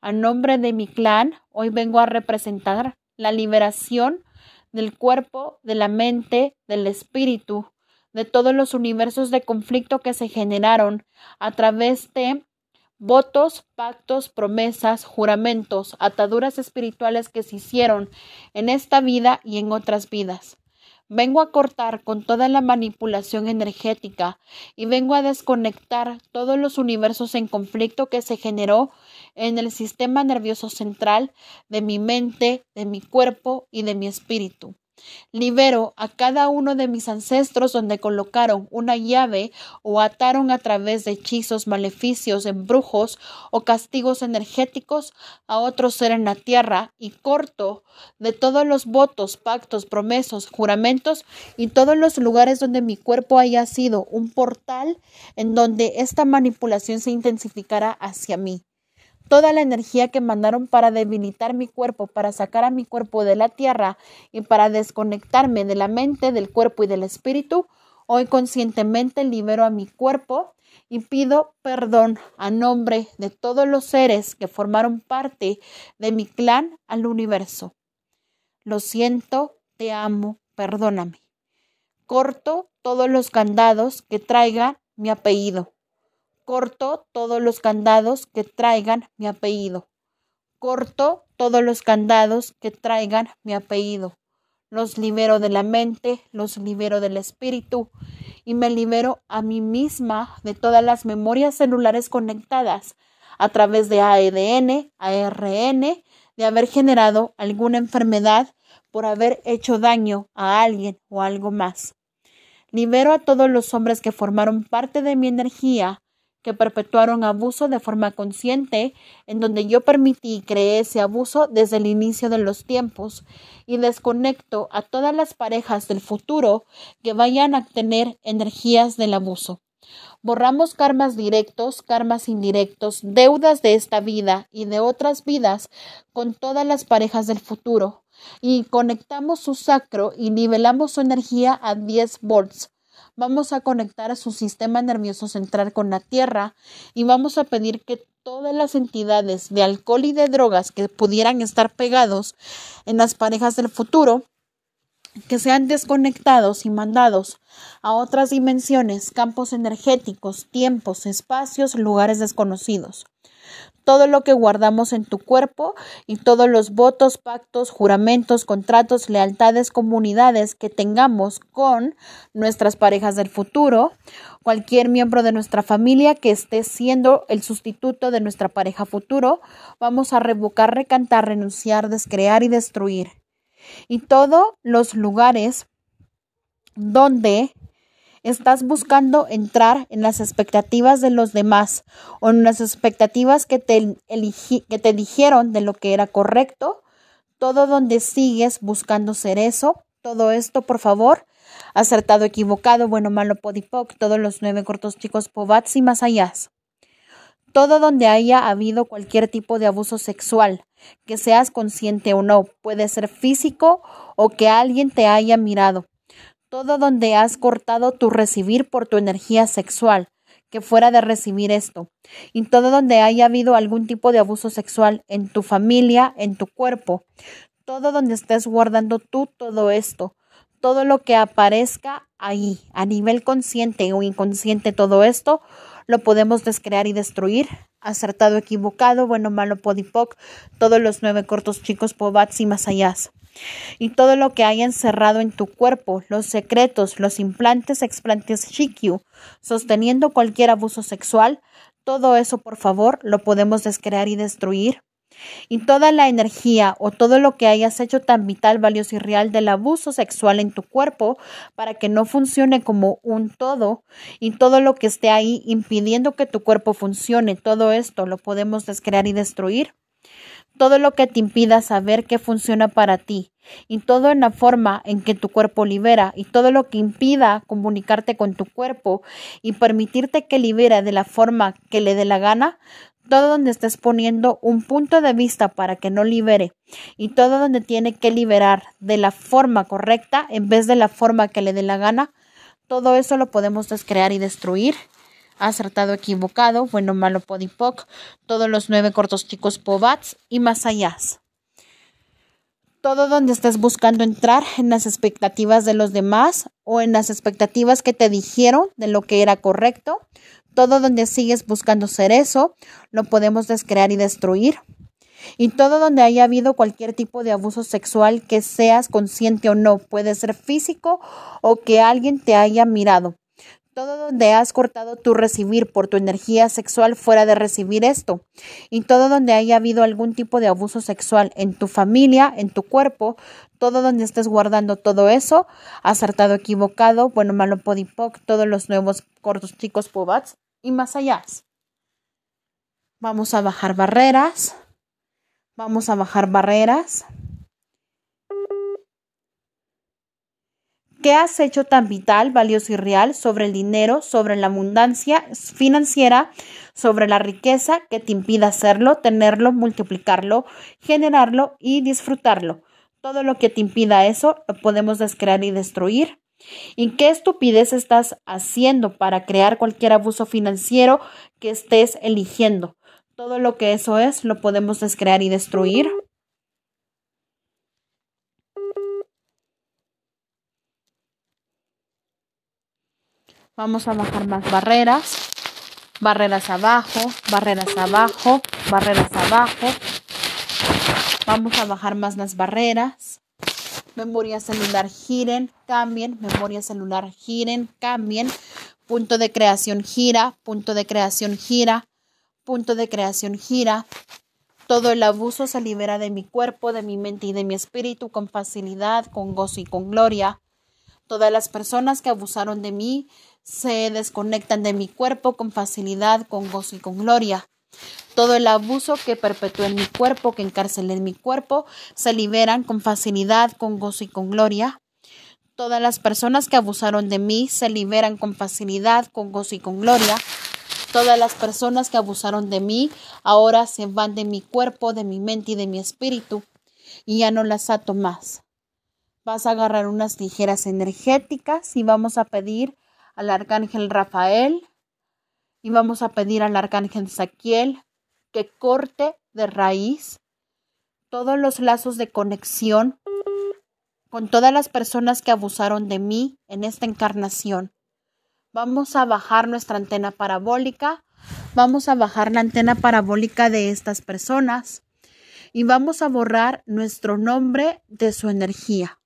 A nombre de mi clan, hoy vengo a representar la liberación del cuerpo, de la mente, del espíritu, de todos los universos de conflicto que se generaron a través de votos, pactos, promesas, juramentos, ataduras espirituales que se hicieron en esta vida y en otras vidas. Vengo a cortar con toda la manipulación energética y vengo a desconectar todos los universos en conflicto que se generó en el sistema nervioso central de mi mente, de mi cuerpo y de mi espíritu. Libero a cada uno de mis ancestros donde colocaron una llave o ataron a través de hechizos, maleficios, embrujos o castigos energéticos a otro ser en la tierra y corto de todos los votos, pactos, promesas, juramentos y todos los lugares donde mi cuerpo haya sido un portal en donde esta manipulación se intensificará hacia mí toda la energía que mandaron para debilitar mi cuerpo, para sacar a mi cuerpo de la tierra y para desconectarme de la mente, del cuerpo y del espíritu, hoy conscientemente libero a mi cuerpo y pido perdón a nombre de todos los seres que formaron parte de mi clan al universo. Lo siento, te amo, perdóname. Corto todos los candados que traigan mi apellido. Corto todos los candados que traigan mi apellido. Corto todos los candados que traigan mi apellido. Los libero de la mente, los libero del espíritu y me libero a mí misma de todas las memorias celulares conectadas a través de AEDN, ARN, de haber generado alguna enfermedad por haber hecho daño a alguien o algo más. Libero a todos los hombres que formaron parte de mi energía que perpetuaron abuso de forma consciente, en donde yo permití y creé ese abuso desde el inicio de los tiempos, y desconecto a todas las parejas del futuro que vayan a tener energías del abuso. Borramos karmas directos, karmas indirectos, deudas de esta vida y de otras vidas con todas las parejas del futuro, y conectamos su sacro y nivelamos su energía a 10 volts vamos a conectar a su sistema nervioso central con la Tierra y vamos a pedir que todas las entidades de alcohol y de drogas que pudieran estar pegados en las parejas del futuro que sean desconectados y mandados a otras dimensiones, campos energéticos, tiempos, espacios, lugares desconocidos todo lo que guardamos en tu cuerpo y todos los votos, pactos, juramentos, contratos, lealtades, comunidades que tengamos con nuestras parejas del futuro, cualquier miembro de nuestra familia que esté siendo el sustituto de nuestra pareja futuro, vamos a revocar, recantar, renunciar, descrear y destruir. Y todos los lugares donde estás buscando entrar en las expectativas de los demás o en las expectativas que te, que te dijeron de lo que era correcto, todo donde sigues buscando ser eso, todo esto, por favor, acertado, equivocado, bueno, malo, podipoc, todos los nueve cortos chicos, pobats y más allá. Todo donde haya habido cualquier tipo de abuso sexual, que seas consciente o no, puede ser físico o que alguien te haya mirado, todo donde has cortado tu recibir por tu energía sexual, que fuera de recibir esto, y todo donde haya habido algún tipo de abuso sexual en tu familia, en tu cuerpo, todo donde estés guardando tú todo esto, todo lo que aparezca ahí, a nivel consciente o inconsciente, todo esto, lo podemos descrear y destruir. Acertado, equivocado, bueno, malo, podipoc, todos los nueve cortos chicos, pobats y más allá. y todo lo que haya encerrado en tu cuerpo, los secretos, los implantes, explantes Shikyu, sosteniendo cualquier abuso sexual, todo eso, por favor, lo podemos descrear y destruir y toda la energía o todo lo que hayas hecho tan vital, valioso y real del abuso sexual en tu cuerpo para que no funcione como un todo y todo lo que esté ahí impidiendo que tu cuerpo funcione, todo esto lo podemos descrear y destruir. Todo lo que te impida saber qué funciona para ti y todo en la forma en que tu cuerpo libera y todo lo que impida comunicarte con tu cuerpo y permitirte que libere de la forma que le dé la gana, todo donde estés poniendo un punto de vista para que no libere y todo donde tiene que liberar de la forma correcta en vez de la forma que le dé la gana, todo eso lo podemos descrear y destruir. Acertado, equivocado, bueno, malo, podipoc, todos los nueve cortos chicos pobats y más allá. Todo donde estés buscando entrar en las expectativas de los demás o en las expectativas que te dijeron de lo que era correcto, todo donde sigues buscando ser eso, lo podemos descrear y destruir. Y todo donde haya habido cualquier tipo de abuso sexual, que seas consciente o no, puede ser físico o que alguien te haya mirado. Todo donde has cortado tu recibir por tu energía sexual fuera de recibir esto. Y todo donde haya habido algún tipo de abuso sexual en tu familia, en tu cuerpo, todo donde estés guardando todo eso, acertado, equivocado, bueno, malo, podipoc, todos los nuevos cortos chicos pobats y más allá. Vamos a bajar barreras. Vamos a bajar barreras. ¿Qué has hecho tan vital, valioso y real sobre el dinero, sobre la abundancia financiera, sobre la riqueza que te impida hacerlo, tenerlo, multiplicarlo, generarlo y disfrutarlo? Todo lo que te impida eso lo podemos descrear y destruir. ¿Y qué estupidez estás haciendo para crear cualquier abuso financiero que estés eligiendo? Todo lo que eso es lo podemos descrear y destruir. Vamos a bajar más barreras. Barreras abajo, barreras abajo, barreras abajo. Vamos a bajar más las barreras. Memoria celular giren, cambien. Memoria celular giren, cambien. Punto de creación gira, punto de creación gira, punto de creación gira. Todo el abuso se libera de mi cuerpo, de mi mente y de mi espíritu con facilidad, con gozo y con gloria. Todas las personas que abusaron de mí se desconectan de mi cuerpo con facilidad, con gozo y con gloria. Todo el abuso que perpetué en mi cuerpo, que encarcelé en mi cuerpo, se liberan con facilidad, con gozo y con gloria. Todas las personas que abusaron de mí se liberan con facilidad, con gozo y con gloria. Todas las personas que abusaron de mí ahora se van de mi cuerpo, de mi mente y de mi espíritu y ya no las ato más. Vas a agarrar unas tijeras energéticas y vamos a pedir al arcángel Rafael y vamos a pedir al arcángel Saquiel que corte de raíz todos los lazos de conexión con todas las personas que abusaron de mí en esta encarnación. Vamos a bajar nuestra antena parabólica, vamos a bajar la antena parabólica de estas personas y vamos a borrar nuestro nombre de su energía.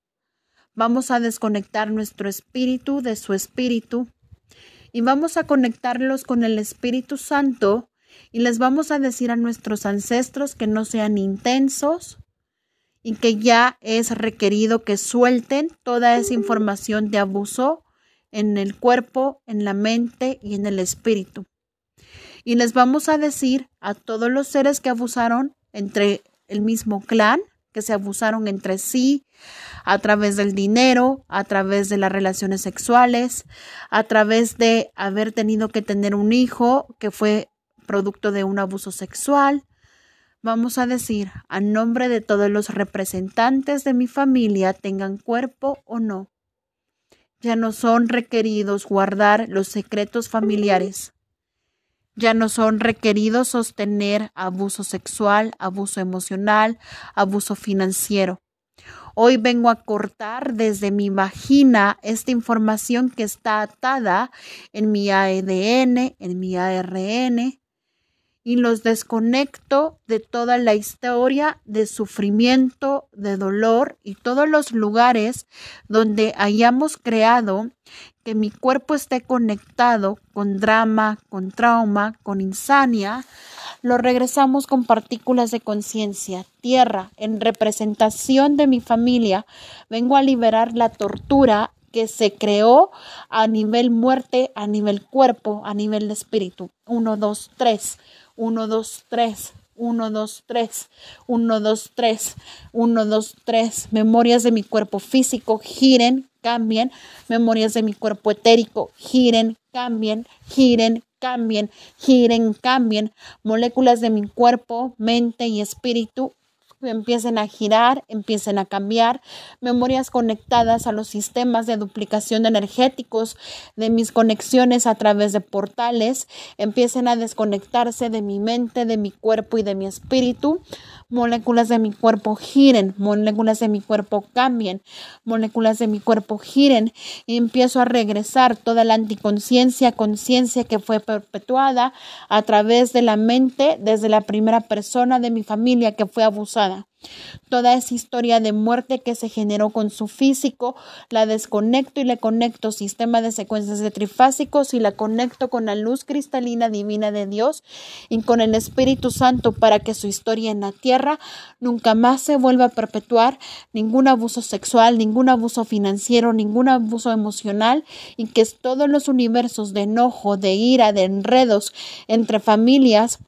Vamos a desconectar nuestro espíritu de su espíritu y vamos a conectarlos con el Espíritu Santo y les vamos a decir a nuestros ancestros que no sean intensos y que ya es requerido que suelten toda esa información de abuso en el cuerpo, en la mente y en el espíritu. Y les vamos a decir a todos los seres que abusaron entre el mismo clan que se abusaron entre sí a través del dinero, a través de las relaciones sexuales, a través de haber tenido que tener un hijo que fue producto de un abuso sexual. Vamos a decir, a nombre de todos los representantes de mi familia, tengan cuerpo o no. Ya no son requeridos guardar los secretos familiares ya no son requeridos sostener abuso sexual, abuso emocional, abuso financiero. Hoy vengo a cortar desde mi vagina esta información que está atada en mi ADN, en mi ARN, y los desconecto de toda la historia de sufrimiento, de dolor y todos los lugares donde hayamos creado que mi cuerpo esté conectado con drama, con trauma, con insania, lo regresamos con partículas de conciencia, tierra, en representación de mi familia. Vengo a liberar la tortura que se creó a nivel muerte, a nivel cuerpo, a nivel espíritu. Uno, dos, tres. Uno, dos, tres. Uno, dos, tres. Uno, dos, tres. Uno, dos, tres. Memorias de mi cuerpo físico giren, cambien. Memorias de mi cuerpo etérico giren, cambien, giren, cambien, giren, cambien. Moléculas de mi cuerpo, mente y espíritu empiecen a girar, empiecen a cambiar, memorias conectadas a los sistemas de duplicación energéticos de mis conexiones a través de portales, empiecen a desconectarse de mi mente, de mi cuerpo y de mi espíritu, moléculas de mi cuerpo giren, moléculas de mi cuerpo cambien, moléculas de mi cuerpo giren y empiezo a regresar toda la anticonciencia, conciencia que fue perpetuada a través de la mente desde la primera persona de mi familia que fue abusada. Toda esa historia de muerte que se generó con su físico, la desconecto y le conecto sistema de secuencias de trifásicos y la conecto con la luz cristalina divina de Dios y con el Espíritu Santo para que su historia en la tierra nunca más se vuelva a perpetuar. Ningún abuso sexual, ningún abuso financiero, ningún abuso emocional y que todos los universos de enojo, de ira, de enredos entre familias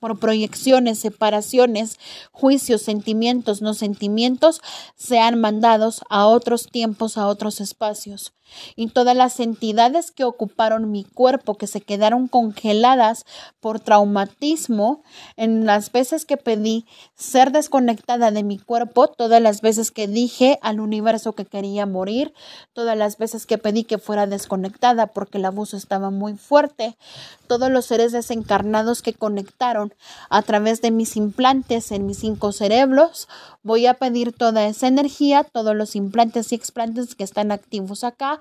por proyecciones, separaciones, juicios, sentimientos, no sentimientos, sean mandados a otros tiempos, a otros espacios y todas las entidades que ocuparon mi cuerpo, que se quedaron congeladas por traumatismo, en las veces que pedí ser desconectada de mi cuerpo, todas las veces que dije al universo que quería morir, todas las veces que pedí que fuera desconectada porque el abuso estaba muy fuerte, todos los seres desencarnados que conectaron a través de mis implantes en mis cinco cerebros, voy a pedir toda esa energía, todos los implantes y explantes que están activos acá,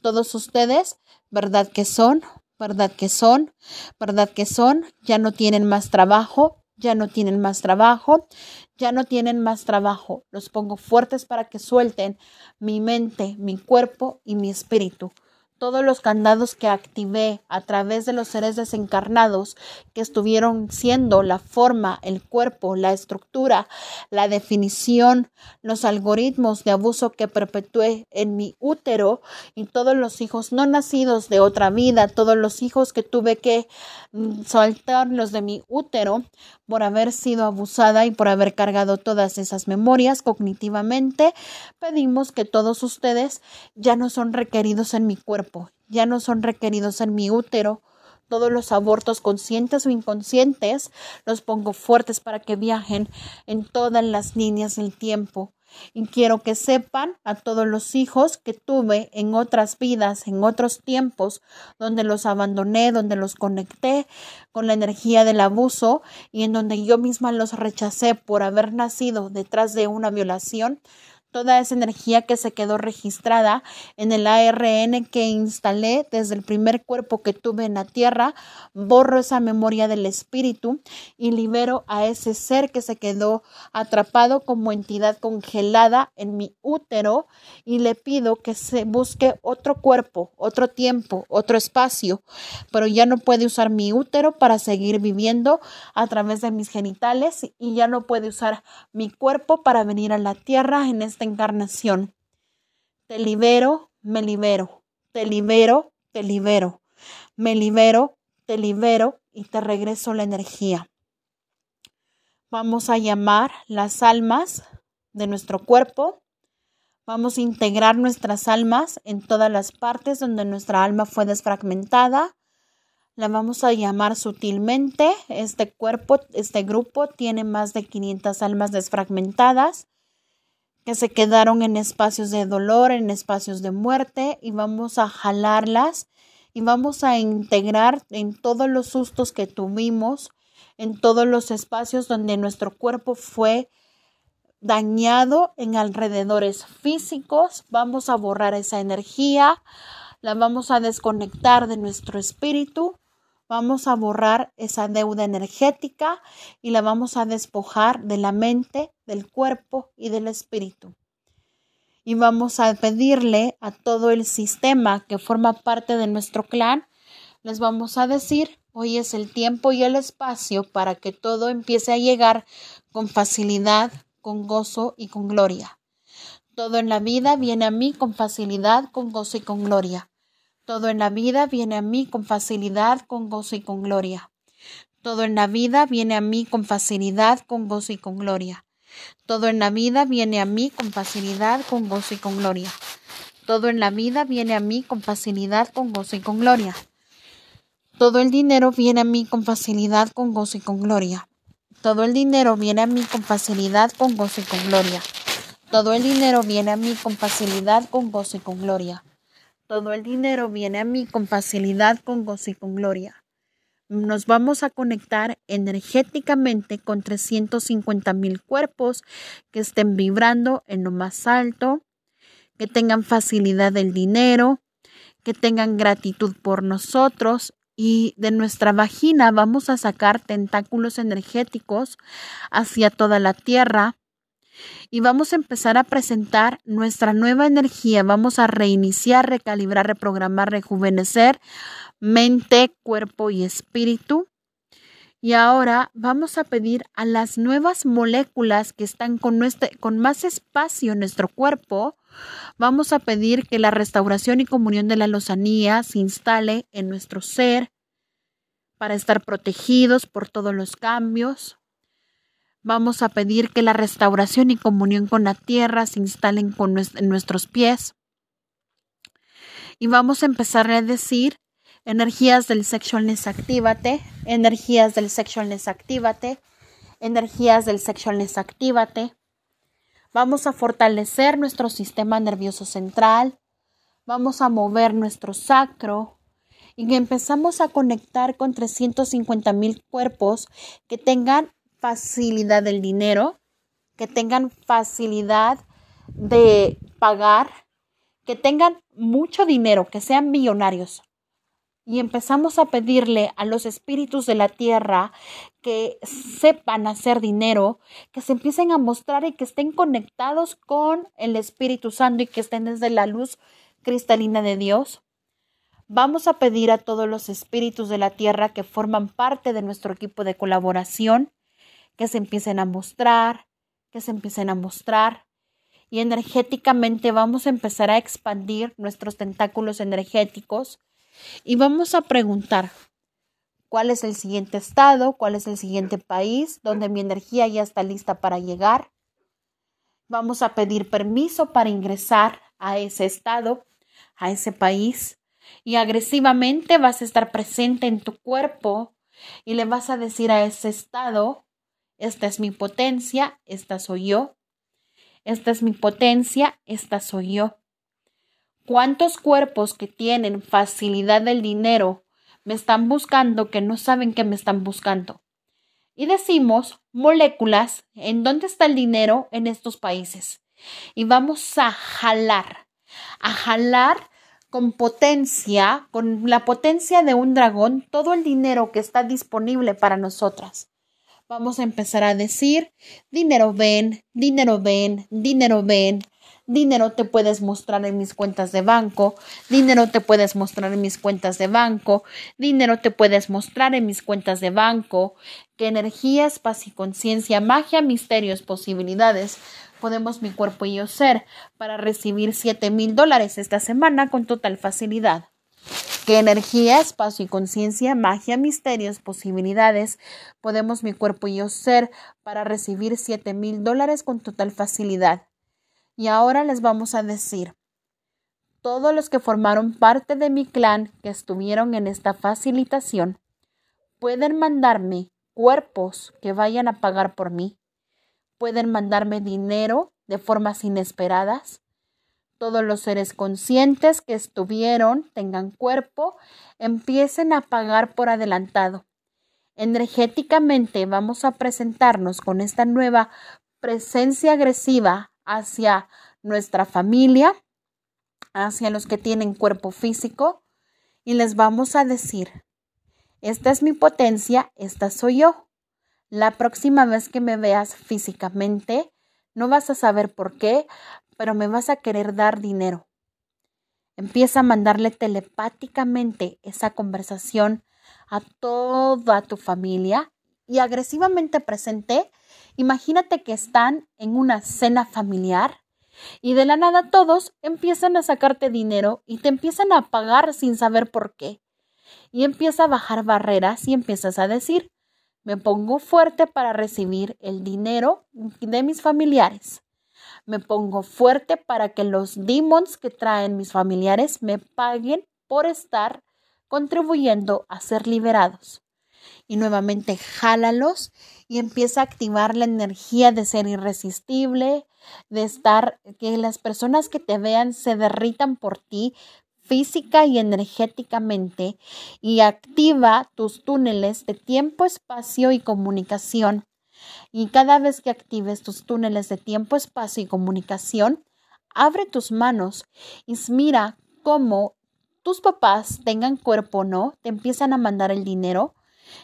todos ustedes, ¿verdad que son? ¿Verdad que son? ¿Verdad que son? Ya no tienen más trabajo, ya no tienen más trabajo, ya no tienen más trabajo. Los pongo fuertes para que suelten mi mente, mi cuerpo y mi espíritu todos los candados que activé a través de los seres desencarnados que estuvieron siendo la forma, el cuerpo, la estructura, la definición, los algoritmos de abuso que perpetué en mi útero y todos los hijos no nacidos de otra vida, todos los hijos que tuve que mm, soltarlos de mi útero por haber sido abusada y por haber cargado todas esas memorias cognitivamente, pedimos que todos ustedes ya no son requeridos en mi cuerpo, ya no son requeridos en mi útero. Todos los abortos conscientes o inconscientes los pongo fuertes para que viajen en todas las líneas del tiempo y quiero que sepan a todos los hijos que tuve en otras vidas, en otros tiempos, donde los abandoné, donde los conecté con la energía del abuso y en donde yo misma los rechacé por haber nacido detrás de una violación, toda esa energía que se quedó registrada en el ARN que instalé desde el primer cuerpo que tuve en la tierra, borro esa memoria del espíritu y libero a ese ser que se quedó atrapado como entidad congelada en mi útero y le pido que se busque otro cuerpo, otro tiempo, otro espacio, pero ya no puede usar mi útero para seguir viviendo a través de mis genitales y ya no puede usar mi cuerpo para venir a la tierra en este encarnación. Te libero, me libero, te libero, te libero, me libero, te libero y te regreso la energía. Vamos a llamar las almas de nuestro cuerpo. Vamos a integrar nuestras almas en todas las partes donde nuestra alma fue desfragmentada. La vamos a llamar sutilmente. Este cuerpo, este grupo tiene más de 500 almas desfragmentadas que se quedaron en espacios de dolor, en espacios de muerte y vamos a jalarlas y vamos a integrar en todos los sustos que tuvimos, en todos los espacios donde nuestro cuerpo fue dañado en alrededores físicos, vamos a borrar esa energía, la vamos a desconectar de nuestro espíritu, vamos a borrar esa deuda energética y la vamos a despojar de la mente, del cuerpo y del espíritu. Y vamos a pedirle a todo el sistema que forma parte de nuestro clan, les vamos a decir, hoy es el tiempo y el espacio para que todo empiece a llegar con facilidad, con gozo y con gloria. Todo en la vida viene a mí con facilidad, con gozo y con gloria. Todo en la vida viene a mí con facilidad, con gozo y con gloria. Todo en la vida viene a mí con facilidad, con gozo y con gloria. Todo en la vida viene a mí con facilidad, con gozo y con gloria. Todo en la vida viene a mí con facilidad, con gozo y con gloria. Todo el dinero viene a mí con facilidad, con gozo y con gloria. Todo el dinero viene a mí con facilidad, con gozo y con gloria. Todo el dinero viene a mí con facilidad, con gozo y con gloria. Todo el dinero viene a mí con facilidad, con gozo y con gloria. Nos vamos a conectar energéticamente con 350 mil cuerpos que estén vibrando en lo más alto, que tengan facilidad del dinero, que tengan gratitud por nosotros y de nuestra vagina vamos a sacar tentáculos energéticos hacia toda la tierra y vamos a empezar a presentar nuestra nueva energía. Vamos a reiniciar, recalibrar, reprogramar, rejuvenecer mente, cuerpo y espíritu. Y ahora vamos a pedir a las nuevas moléculas que están con, con más espacio en nuestro cuerpo, vamos a pedir que la restauración y comunión de la lozanía se instale en nuestro ser para estar protegidos por todos los cambios. Vamos a pedir que la restauración y comunión con la tierra se instalen con en nuestros pies. Y vamos a empezar a decir energías del sexualness actívate, energías del sexualness actívate, energías del sexualness actívate. Vamos a fortalecer nuestro sistema nervioso central. Vamos a mover nuestro sacro, y empezamos a conectar con 350 mil cuerpos que tengan facilidad del dinero, que tengan facilidad de pagar, que tengan mucho dinero, que sean millonarios. Y empezamos a pedirle a los espíritus de la tierra que sepan hacer dinero, que se empiecen a mostrar y que estén conectados con el Espíritu Santo y que estén desde la luz cristalina de Dios. Vamos a pedir a todos los espíritus de la tierra que forman parte de nuestro equipo de colaboración que se empiecen a mostrar, que se empiecen a mostrar. Y energéticamente vamos a empezar a expandir nuestros tentáculos energéticos y vamos a preguntar cuál es el siguiente estado, cuál es el siguiente país donde mi energía ya está lista para llegar. Vamos a pedir permiso para ingresar a ese estado, a ese país. Y agresivamente vas a estar presente en tu cuerpo y le vas a decir a ese estado esta es mi potencia, esta soy yo. Esta es mi potencia, esta soy yo. ¿Cuántos cuerpos que tienen facilidad del dinero me están buscando que no saben que me están buscando? Y decimos moléculas, ¿en dónde está el dinero en estos países? Y vamos a jalar, a jalar con potencia, con la potencia de un dragón, todo el dinero que está disponible para nosotras vamos a empezar a decir, dinero ven, dinero ven, dinero ven, dinero te puedes mostrar en mis cuentas de banco, dinero te puedes mostrar en mis cuentas de banco, dinero te puedes mostrar en mis cuentas de banco, que energía, paz y conciencia, magia, misterios, posibilidades, podemos mi cuerpo y yo ser para recibir siete mil dólares esta semana con total facilidad. ¿Qué energía, espacio y conciencia, magia, misterios, posibilidades podemos mi cuerpo y yo ser para recibir siete mil dólares con total facilidad? Y ahora les vamos a decir, todos los que formaron parte de mi clan que estuvieron en esta facilitación pueden mandarme cuerpos que vayan a pagar por mí, pueden mandarme dinero de formas inesperadas, todos los seres conscientes que estuvieron, tengan cuerpo, empiecen a pagar por adelantado. Energéticamente vamos a presentarnos con esta nueva presencia agresiva hacia nuestra familia, hacia los que tienen cuerpo físico, y les vamos a decir, Esta es mi potencia, esta soy yo. La próxima vez que me veas físicamente, no vas a saber por qué, pero me vas a querer dar dinero. Empieza a mandarle telepáticamente esa conversación a toda tu familia y agresivamente presente. Imagínate que están en una cena familiar y de la nada todos empiezan a sacarte dinero y te empiezan a pagar sin saber por qué. Y empieza a bajar barreras y empiezas a decir, me pongo fuerte para recibir el dinero de mis familiares me pongo fuerte para que los demons que traen mis familiares me paguen por estar contribuyendo a ser liberados. Y nuevamente jálalos y empieza a activar la energía de ser irresistible, de estar, que las personas que te vean se derritan por ti física y energéticamente y activa tus túneles de tiempo, espacio y comunicación y cada vez que actives tus túneles de tiempo, espacio y comunicación, abre tus manos y mira cómo tus papás tengan cuerpo o no, te empiezan a mandar el dinero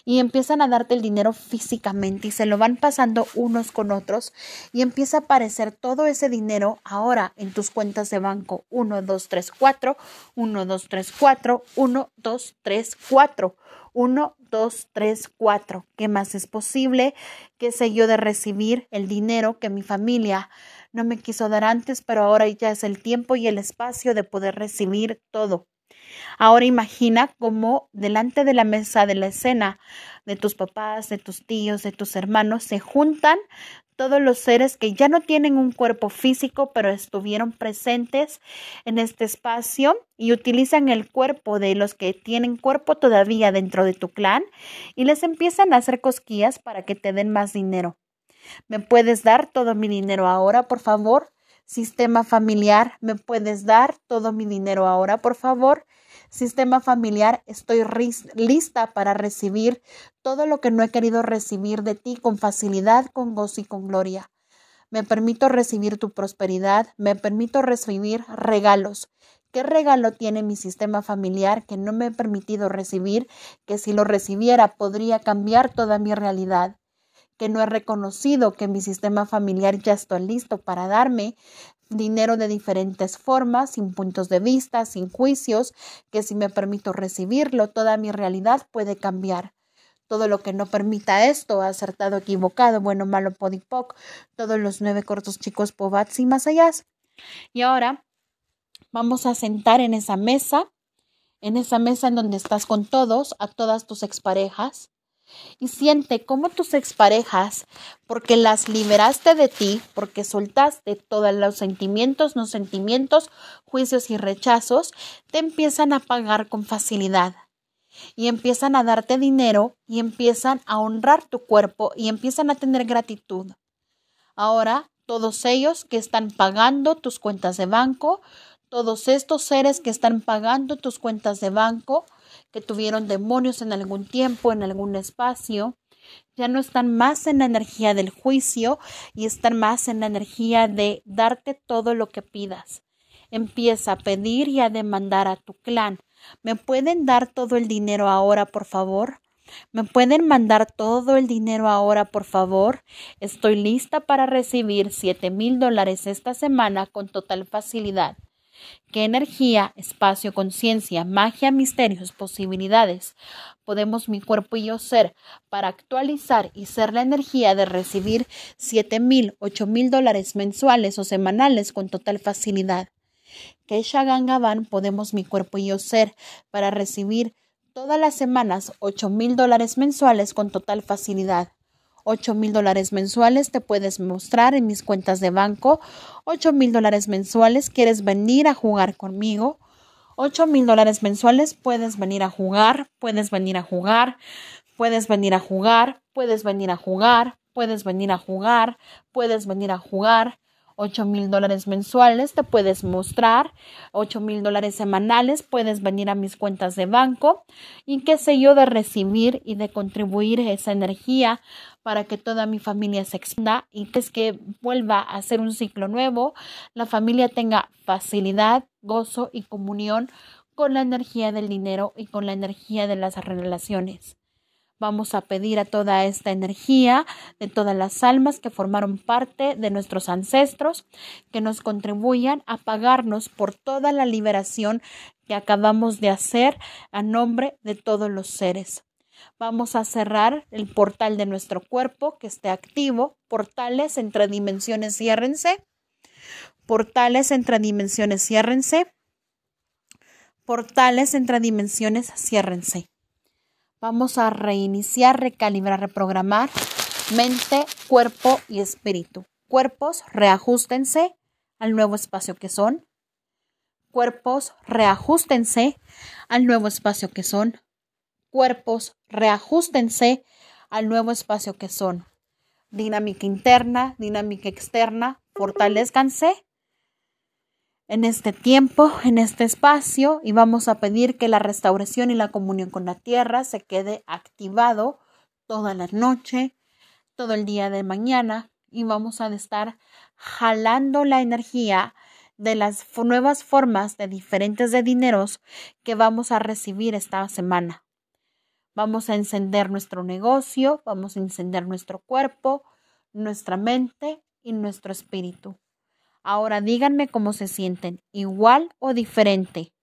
y empiezan a darte el dinero físicamente y se lo van pasando unos con otros y empieza a aparecer todo ese dinero ahora en tus cuentas de banco 1, 2, 3, 4, 1, 2, 3, 4, 1, 2, 3, 4. 1, 2, 3, 4. ¿Qué más es posible? ¿Qué sé yo de recibir el dinero que mi familia no me quiso dar antes, pero ahora ya es el tiempo y el espacio de poder recibir todo? Ahora imagina cómo delante de la mesa de la escena de tus papás, de tus tíos, de tus hermanos, se juntan todos los seres que ya no tienen un cuerpo físico, pero estuvieron presentes en este espacio y utilizan el cuerpo de los que tienen cuerpo todavía dentro de tu clan y les empiezan a hacer cosquillas para que te den más dinero. ¿Me puedes dar todo mi dinero ahora, por favor? Sistema familiar, ¿me puedes dar todo mi dinero ahora, por favor? Sistema familiar, estoy lista para recibir todo lo que no he querido recibir de ti con facilidad, con gozo y con gloria. Me permito recibir tu prosperidad, me permito recibir regalos. ¿Qué regalo tiene mi sistema familiar que no me he permitido recibir, que si lo recibiera podría cambiar toda mi realidad? que no he reconocido que mi sistema familiar ya está listo para darme dinero de diferentes formas, sin puntos de vista, sin juicios, que si me permito recibirlo, toda mi realidad puede cambiar. Todo lo que no permita esto, acertado, equivocado, bueno, malo, podipoc, todos los nueve cortos chicos pobats y más allá. Y ahora vamos a sentar en esa mesa, en esa mesa en donde estás con todos, a todas tus exparejas, y siente cómo tus exparejas, porque las liberaste de ti, porque soltaste todos los sentimientos, no sentimientos, juicios y rechazos, te empiezan a pagar con facilidad y empiezan a darte dinero y empiezan a honrar tu cuerpo y empiezan a tener gratitud. Ahora, todos ellos que están pagando tus cuentas de banco, todos estos seres que están pagando tus cuentas de banco, que tuvieron demonios en algún tiempo, en algún espacio, ya no están más en la energía del juicio y están más en la energía de darte todo lo que pidas. Empieza a pedir y a demandar a tu clan. ¿Me pueden dar todo el dinero ahora, por favor? ¿Me pueden mandar todo el dinero ahora, por favor? Estoy lista para recibir siete mil dólares esta semana con total facilidad. ¿Qué energía, espacio, conciencia, magia, misterios, posibilidades podemos mi cuerpo y yo ser para actualizar y ser la energía de recibir siete mil, ocho mil dólares mensuales o semanales con total facilidad? ¿Qué Shagangaban podemos mi cuerpo y yo ser para recibir todas las semanas ocho mil dólares mensuales con total facilidad? 8 mil dólares mensuales te puedes mostrar en mis cuentas de banco. 8 mil dólares mensuales quieres venir a jugar conmigo. 8 mil dólares mensuales puedes venir a jugar, puedes venir a jugar, puedes venir a jugar, puedes venir a jugar, puedes venir a jugar, puedes venir a jugar. 8 mil dólares mensuales te puedes mostrar, 8 mil dólares semanales puedes venir a mis cuentas de banco y qué sé yo de recibir y de contribuir esa energía para que toda mi familia se expanda y que es que vuelva a ser un ciclo nuevo, la familia tenga facilidad, gozo y comunión con la energía del dinero y con la energía de las relaciones. Vamos a pedir a toda esta energía de todas las almas que formaron parte de nuestros ancestros que nos contribuyan a pagarnos por toda la liberación que acabamos de hacer a nombre de todos los seres. Vamos a cerrar el portal de nuestro cuerpo que esté activo. Portales entre dimensiones, ciérrense. Portales entre dimensiones, ciérrense. Portales entre dimensiones, ciérrense. Vamos a reiniciar, recalibrar, reprogramar mente, cuerpo y espíritu. Cuerpos, reajustense al nuevo espacio que son. Cuerpos, reajustense al nuevo espacio que son. Cuerpos, reajustense al nuevo espacio que son. Dinámica interna, dinámica externa, fortalezcanse en este tiempo, en este espacio, y vamos a pedir que la restauración y la comunión con la tierra se quede activado toda la noche, todo el día de mañana, y vamos a estar jalando la energía de las nuevas formas de diferentes de dineros que vamos a recibir esta semana. Vamos a encender nuestro negocio, vamos a encender nuestro cuerpo, nuestra mente y nuestro espíritu. Ahora díganme cómo se sienten, igual o diferente.